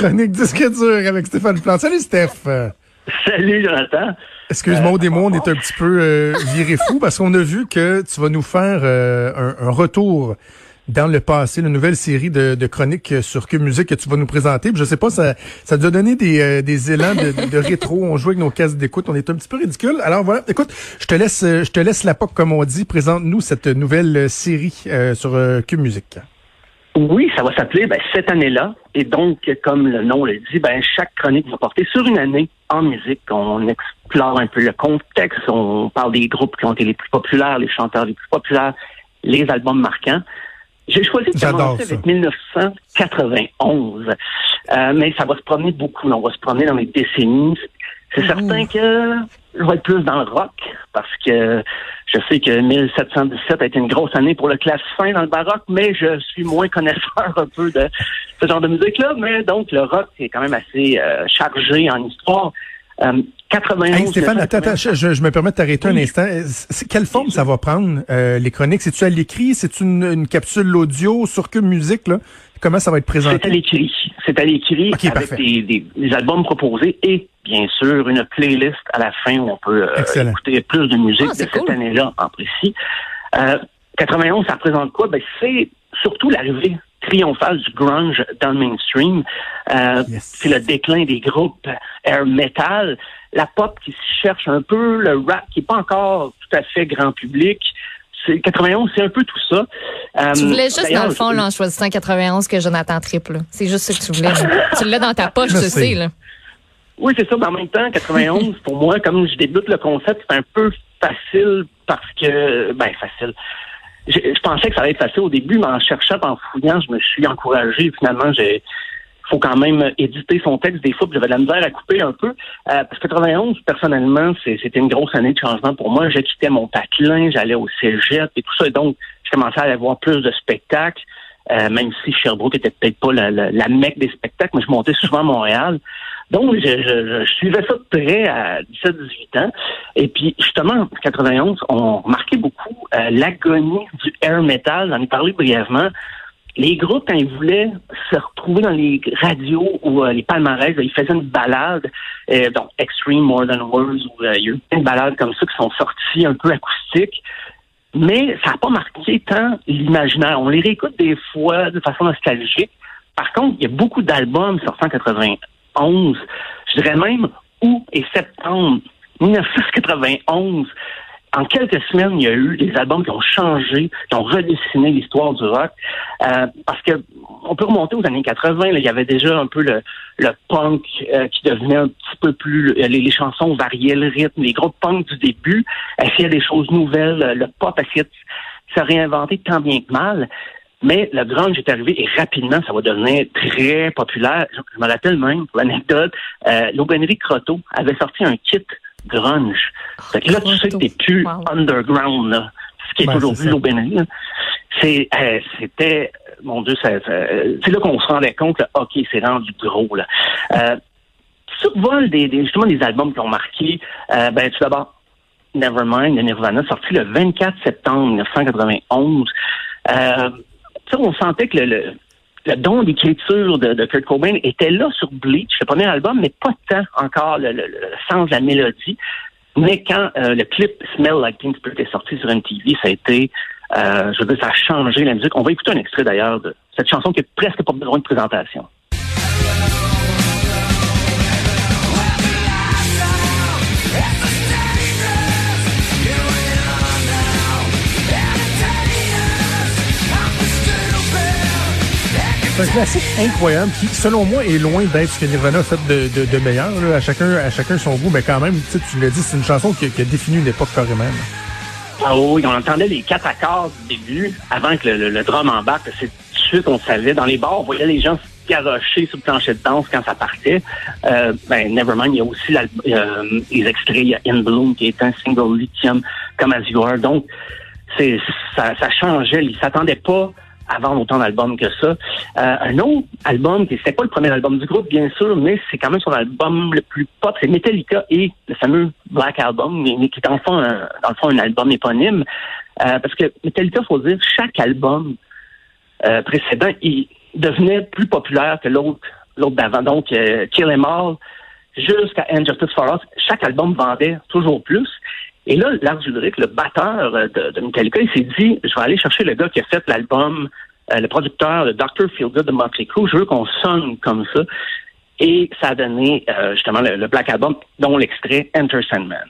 chronique disque dur avec Stéphane Plante. Salut Steph. Salut Jonathan. Excuse-moi, euh, on est un petit peu euh, viré fou parce qu'on a vu que tu vas nous faire euh, un, retour dans le passé, une nouvelle série de, chroniques sur Que Musique que tu vas nous présenter. je sais pas, ça, ça nous a donné des, des élans de, rétro. On joue avec nos cases d'écoute. On est un petit peu ridicule. Alors voilà, écoute, je te laisse, je te laisse la POC, comme on dit. Présente-nous cette nouvelle série sur Que Musique. Oui, ça va s'appeler ben, cette année-là. Et donc, comme le nom le dit, ben, chaque chronique va porter sur une année en musique. On explore un peu le contexte, on parle des groupes qui ont été les plus populaires, les chanteurs les plus populaires, les albums marquants. J'ai choisi de commencer avec 1991, euh, mais ça va se promener beaucoup. On va se promener dans les décennies. C'est certain que je vais être plus dans le rock parce que je sais que 1717 a été une grosse année pour le classe fin dans le baroque, mais je suis moins connaisseur un peu de ce genre de musique-là. Mais donc, le rock, c'est quand même assez euh, chargé en histoire. Euh, 91, Stéphane, attends, attends je, me permets de t'arrêter un instant. Quelle forme ça va prendre, euh, les chroniques? C'est-tu à l'écrit? C'est une, une capsule audio sur que musique? Là? Comment ça va être présenté? C'est à l'écrit. C'est à l'écrit avec des, des, albums proposés et bien sûr une playlist à la fin où on peut euh, écouter plus de musique ah, de cette année-là en précis. Euh, 91, ça représente quoi? Ben, c'est surtout l'arrivée triomphale du grunge dans le mainstream. Euh, c'est le déclin des groupes air metal, la pop qui cherche un peu, le rap qui est pas encore tout à fait grand public. 91, c'est un peu tout ça. Euh, tu voulais juste, dans le fond, là, en choisissant 91 que Jonathan triple. C'est juste ce que tu voulais. tu l'as dans ta poche, je sais. Là. Oui, c'est ça. Mais en même temps, 91, pour moi, comme je débute le concept, c'est un peu facile parce que, ben, facile. Je, pensais que ça allait être facile au début, mais en cherchant, en fouillant, je me suis encouragé. Finalement, j'ai, faut quand même éditer son texte des fois, j'avais de la misère à couper un peu. Euh, parce que 91, personnellement, c'était une grosse année de changement pour moi. J'ai quitté mon patelin, j'allais au cégep et tout ça. Et donc, je commençais à aller voir plus de spectacles. Euh, même si Sherbrooke était peut-être pas la, la, la, mecque des spectacles, mais je montais souvent à Montréal. Donc, je, je, je, suivais ça de près à 17-18 ans. Et puis, justement, en 91, on remarquait beaucoup euh, l'agonie du air metal. J'en ai parlé brièvement les groupes, quand ils voulaient se retrouver dans les radios ou euh, les palmarès, ils faisaient une balade, euh, donc Extreme More Than Words, ou euh, il y a eu une balade comme ça qui sont sorties un peu acoustiques. Mais ça n'a pas marqué tant l'imaginaire. On les réécoute des fois de façon nostalgique. Par contre, il y a beaucoup d'albums sortis en 91, je dirais même août et septembre 1991 en quelques semaines, il y a eu des albums qui ont changé, qui ont redessiné l'histoire du rock. Euh, parce que on peut remonter aux années 80, il y avait déjà un peu le, punk euh, qui devenait un petit peu plus... Les, chansons variaient le rythme. Les groupes punk du début essayaient des choses nouvelles. Le pop essayait de se réinventer tant bien que mal. Mais le grunge est arrivé et rapidement, ça va devenir très populaire. Je, me rappelle même, pour l'anecdote, euh, l'aubainerie Croteau avait sorti un kit grunge. Fait que là, tu sais que t'es plus underground, là, ce qui est toujours plus l'aubainerie. C'est, euh, c'était, mon Dieu, c'est là qu'on se rendait compte, que, OK, c'est rendu gros, là. Euh, survol des, des, justement des albums qui ont marqué, euh, ben, tout d'abord, Nevermind de Nirvana, sorti le 24 septembre 1991. Euh, on sentait que le, le don d'écriture de, Kurt Cobain était là sur Bleach, le premier album, mais pas tant encore le, sens de la mélodie. Mais quand euh, le clip Smell Like Teen Spirit est sorti sur MTV, ça a été, euh, je veux dire, ça a changé la musique. On va écouter un extrait d'ailleurs de cette chanson qui a presque pas besoin de présentation. C'est un classique incroyable qui, selon moi, est loin d'être ce que Nirvana a fait de, meilleur. À chacun à chacun son goût, mais quand même, tu l'as dit, c'est une chanson qui, a défini une époque carrément. Ah oui, on entendait les quatre accords du début avant que le, le, drum embarque. C'est tout de suite, on savait. Dans les bars, on voyait les gens se garocher sur le plancher de danse quand ça partait. Euh, ben, Nevermind, il y a aussi euh, les extraits. Il y a In Bloom qui est un single lithium comme As You Are. Donc, c'est ça, ça changeait. Ils s'attendaient pas avant autant d'albums que ça. Euh, un autre album, qui c'était pas le premier album du groupe, bien sûr, mais c'est quand même son album le plus pop, c'est Metallica et le fameux Black Album, mais qui est dans le fond un, dans le fond un album éponyme. Euh, parce que Metallica, faut dire, chaque album euh, précédent, il devenait plus populaire que l'autre l'autre d'avant. Donc, euh, Kill Em All jusqu'à Injustice for Us, chaque album vendait toujours plus. Et là, Lars Ulrich, le batteur de, de Metallica, il s'est dit, je vais aller chercher le gars qui a fait l'album, le producteur, le Dr. Feelgood de Motley je veux qu'on sonne comme ça. Et ça a donné justement le, Black Album, dont l'extrait Enter Sandman.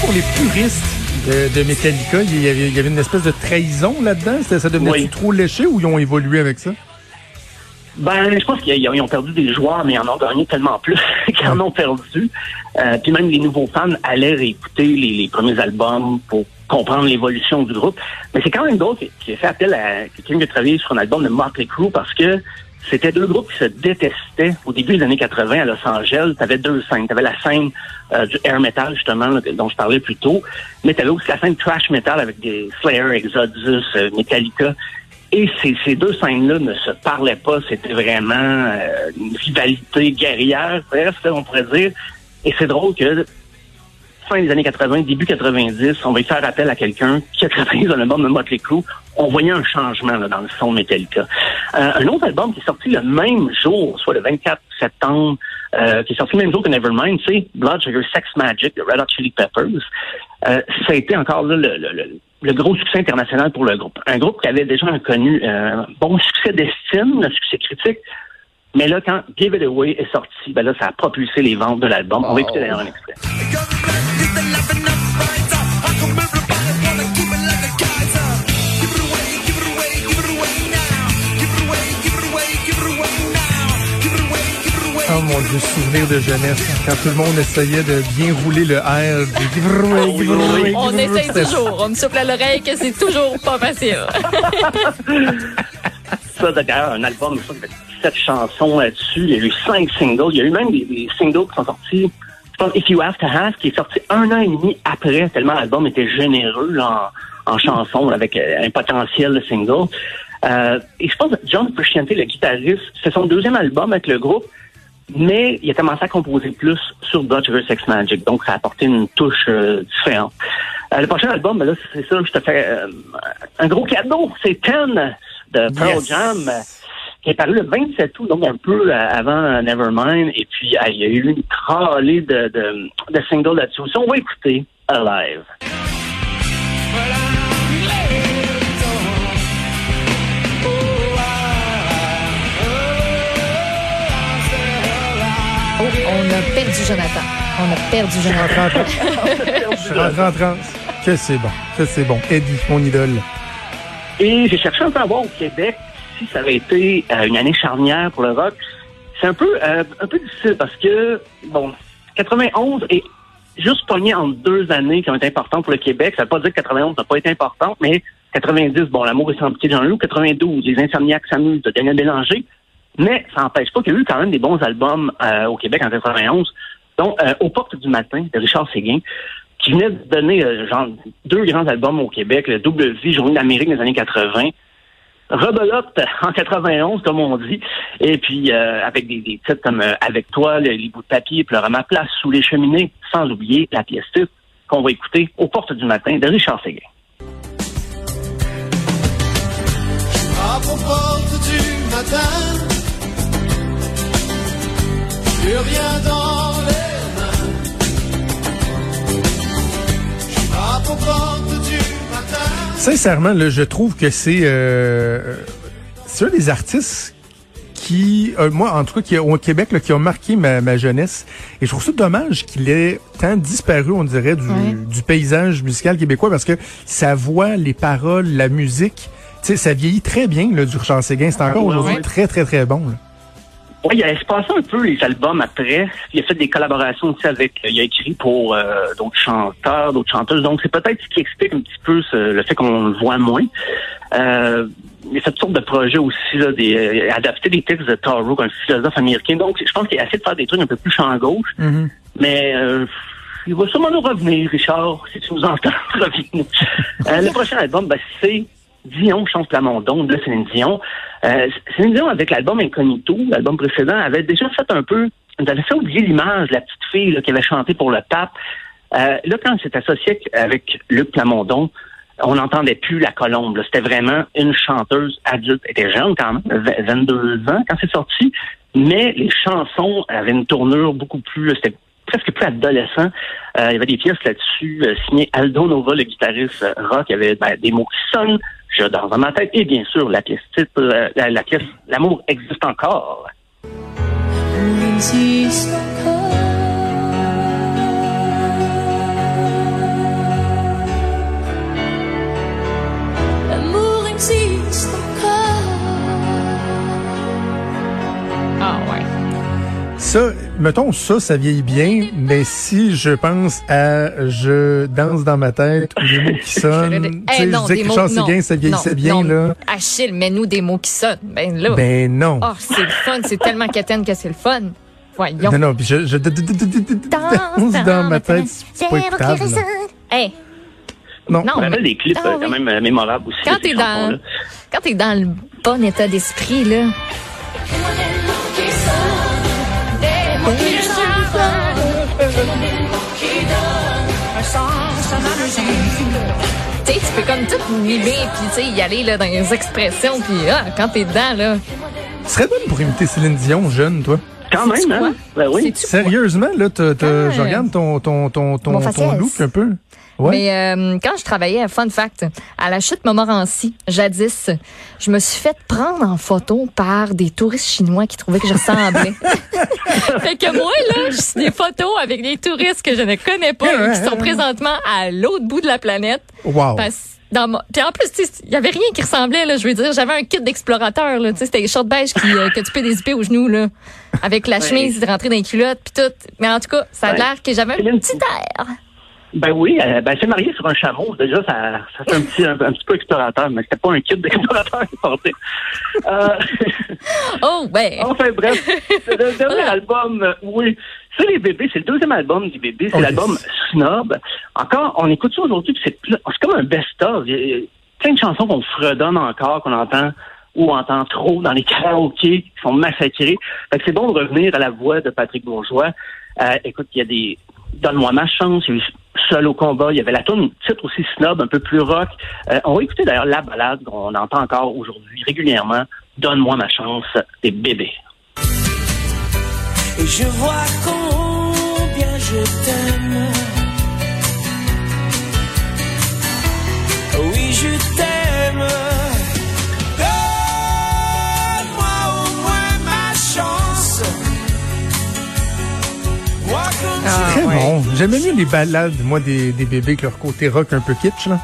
pour les puristes de, Metallica, il y, avait, une espèce de trahison là-dedans? Ça devenait trop léché ou ils ont évolué avec ça? Ben, je pense qu'ils ont perdu des joueurs, mais ils en ont gagné tellement plus qu'ils en ont perdu. Euh, puis même les nouveaux fans allaient réécouter les, premiers albums pour comprendre l'évolution du groupe. Mais c'est quand même d'autres qui a fait appel à quelqu'un qui a travaillé sur un album de Motley Crue parce que c'était deux groupes qui se détestaient au début des années 80 à Los Angeles. Tu avais deux scènes. Tu avais la scène euh, du air metal, justement, dont je parlais plus tôt. Mais tu avais aussi la scène trash metal avec des Slayer, Exodus, euh, Metallica. Et ces, deux scènes-là ne se parlaient pas. C'était vraiment euh, une rivalité guerrière, presque, on pourrait dire. Et c'est drôle que fin des années 80, début 90, on va y faire appel à quelqu'un qui a travaillé dans l'album de Motley Crue. On voyait un changement dans le son Metallica. Euh, un autre album qui est sorti le même jour, soit le 24 septembre, euh, qui est sorti le même jour que Nevermind, c'est Blood Sugar Sex Magic de Red Hot Chili Peppers. Euh, ça a été encore le, le, gros succès international pour le groupe. Un groupe qui avait déjà connu un bon succès d'estime, un succès critique, mais là, quand Give It Away est sorti, ben là, ça a propulsé les ventes de l'album. On va écouter d'ailleurs un extrait. Oh mon Dieu, souvenir de jeunesse. Quand tout le monde essayait de bien rouler le R. on essaye toujours. On me souffle à l'oreille que c'est toujours pas facile. ça, d'ailleurs, un album, ça, sept chansons là-dessus. Il y a eu cinq singles. Il y a eu même des, singles qui sont sortis. Je pense If You Have to Have, qui est sorti un an et demi après, tellement l'album était généreux en, chansons, avec euh, un potentiel de single. Euh, et je pense que John Frusciante, le guitariste, c'est son deuxième album avec le groupe, mais il a commencé à composer plus sur Dutch vs. Sex Magic, donc ça a apporté une touche euh, différente. le prochain album, ben là, c'est ça, je te fais un gros cadeau, c'est Ten de Pearl Jam qui est paru le 27 août, donc un peu avant Nevermind. Et puis, il y a eu une cralée de, de, de singles là-dessus. on va écouter Alive. Oh, on a perdu Jonathan. On a perdu Jonathan. Je rentre en transe. Que c'est bon. Que c'est bon. Eddie, mon idole. Et j'ai cherché un peu à voir au Québec ça avait été euh, une année charnière pour le rock. C'est un peu euh, un peu difficile parce que, bon, 91 est juste pogné en deux années qui ont été importantes pour le Québec. Ça veut pas dire que 91 n'a pas été importante, mais 90, bon, l'amour est sans pitié de Jean-Loup, 92, les Insomniacs s'amusent de Daniel Bélanger. Mais ça n'empêche pas qu'il y a eu quand même des bons albums euh, au Québec en 91. Donc, Aux portes du matin de Richard Séguin, qui venait de donner genre deux grands albums au Québec, le Double Vie, Journée d'Amérique des années 80, rebelote en 91, comme on dit, et puis euh, avec des, titres comme euh, Avec toi, les bouts de papier, Pleure à ma place, Sous les cheminées, sans oublier la pièce titre qu'on va écouter aux portes du matin de Richard Séguin. matin, rien dans Sincèrement, là, je trouve que c'est euh, c'est un des artistes qui, euh, moi en tout cas, qui au Québec, là, qui ont marqué ma, jeunesse. Et je trouve ça dommage qu'il ait tant disparu, on dirait, du, paysage musical québécois, parce que sa voix, les paroles, la musique, ça vieillit très bien là, du Richard Séguin. C'est encore aujourd'hui très, très, très bon. Là. Oui, il a espacé un peu les albums après. Il a fait des collaborations aussi avec. Il a écrit pour euh, d'autres chanteurs, d'autres chanteuses. Donc c'est peut-être ce qui explique un petit peu le fait qu'on le voit moins. Euh, il a fait toutes sortes de projets aussi, là, des, euh, adapter des textes de Taro, un philosophe américain. Donc je pense qu'il a essayé de faire des trucs un peu plus champ gauche. Mm-hmm. Mais euh, il va sûrement nous revenir, Richard, si tu nous entends revenir. le prochain album, ben, c'est Dion chante Plamondon, de Céline Dion. Euh, Céline Dion, avec l'album Incognito, l'album précédent, avait déjà fait un peu nous avait fait oublier l'image de la petite fille qui avait chanté pour le pape. Euh, là, quand c'est associé avec Luc Plamondon, on n'entendait plus la colombe. C'était vraiment une chanteuse adulte. Elle était jeune quand même, 22 ans quand c'est sorti, mais les chansons avaient une tournure beaucoup plus... C'était presque plus adolescent. Euh, il y avait des pièces là-dessus euh, signées Aldo Nova, le guitariste rock. Il y avait ben, des mots qui sonnent, je dans ma tête, et bien sûr la pièce titre, la, la pièce L'amour existe encore. Ça, mettons, ça, ça vieillit bien, mais si je pense à je danse dans ma tête ou des mots qui sonnent, tu sais, je dis que c'est bien, ça vieillissait bien, là. Achille, mets-nous des mots qui sonnent. Ben là. Ben non. Oh, c'est le fun, c'est tellement quétaine que c'est le fun. Voyons. Non, non, puis je, je danse dans ma tête, c'est pas écoutable. Hey. Non. non, on avait des clips quand même mémorables aussi. Quand t'es dans, quand t'es dans le bon état d'esprit, là. Tu sais, tu peux comme tout mimer puis tu sais y aller là dans les expressions puis ah, quand t'es dedans là. Tu serais bonne pour imiter Céline Dion jeune, toi. Quand même, hein? Ben oui. Sérieusement, là, ah. je regarde ton, ton, ton, ton, ton look un peu. Mais euh, quand je travaillais à Fun Fact, à la chute Montmorency, jadis, je me suis fait prendre en photo par des touristes chinois qui trouvaient que je ressemblais. fait que moi, là, je suis des photos avec des touristes que je ne connais pas et qui sont présentement à l'autre bout de la planète. Wow. dans Puis en plus, il y avait rien qui ressemblait. Là, je veux dire, j'avais un kit d'explorateur. C'était les shorts beige qui, euh, que tu peux dézipper aux genoux, là, avec la chemise rentrée dans les culottes, puis tout. Mais en tout cas, ça a l'air que j'avais un petit air. Ben oui, euh, ben c'est marié sur un chameau. Déjà, ça, ça fait un petit, un, petit peu explorateur, mais c'était pas un kit d'explorateur porté. Euh, oh, ben. Enfin, bref. Le dernier album, euh, oui. C'est les bébés, c'est le deuxième album du bébé, c'est l'album Snob. Encore, on écoute ça aujourd'hui, c'est, c'est comme un best-of. Il y a plein de chansons qu'on fredonne encore, qu'on entend ou on entend trop dans les karaokés qui sont massacrés. Fait que c'est bon de revenir à la voix de Patrick Bourgeois. Euh, écoute, il y a des Donne-moi ma chance, il y a eu Seul au combat, il y avait la tune titre aussi snob, un peu plus rock. Euh, on va écouter d'ailleurs la balade qu'on entend encore aujourd'hui régulièrement, Donne-moi ma chance des bébés. Je vois combien je t'aime. Oui, je t'aime. Ah, Très bon. J'aimais mieux les balades, moi, des, des bébés que leur côté rock un peu kitsch, là.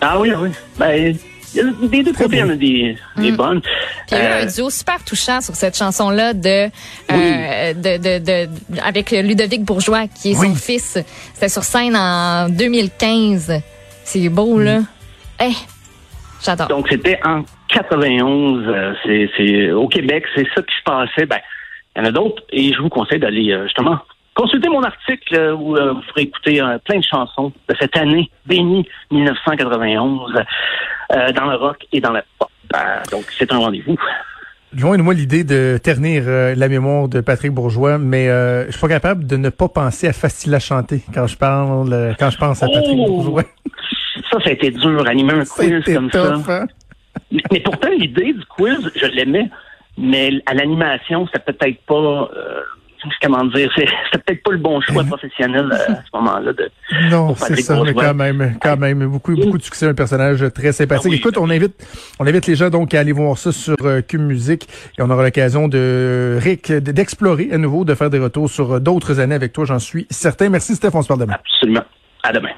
Ah oui, oui. Ben, des deux côtés, il y en a des, des mm. bonnes. Puis il y a eu un euh, duo super touchant sur cette chanson-là de, euh, de, de, de, avec Ludovic Bourgeois, qui est son fils. C'était sur scène en 2015. C'est beau, là. Mm. Eh, j'adore. Donc, c'était en 91. Euh, c'est, au Québec, c'est ça qui se passait. Ben, il y en a d'autres et je vous conseille d'aller justement consultez mon article euh, où euh, vous ferez écouter euh, plein de chansons de cette année bénie 1991 dans le rock et dans la pop. donc c'est un rendez-vous. Loin de moi l'idée de ternir la mémoire de Patrick Bourgeois, mais je suis pas capable de ne pas penser à Facile à chanter quand je parle, quand je pense à Patrick oh! Bourgeois. Ça, ça a été dur, animer un quiz comme ça. Hein? Mais, pourtant, l'idée du quiz, je l'aimais, mais à l'animation, c'était peut-être pas comment dire, c'est peut-être pas le bon choix professionnel euh, à ce moment-là. De, non, c'est ça, mais quand même, quand même, beaucoup, beaucoup de succès, un personnage très sympathique. Ah Écoute, on invite, on invite les gens donc à aller voir ça sur euh, Cube Musique et on aura l'occasion de Rick d'explorer à nouveau, de faire des retours sur euh, d'autres années avec toi, j'en suis certain. Merci Steph, on se parle demain. Absolument. À demain.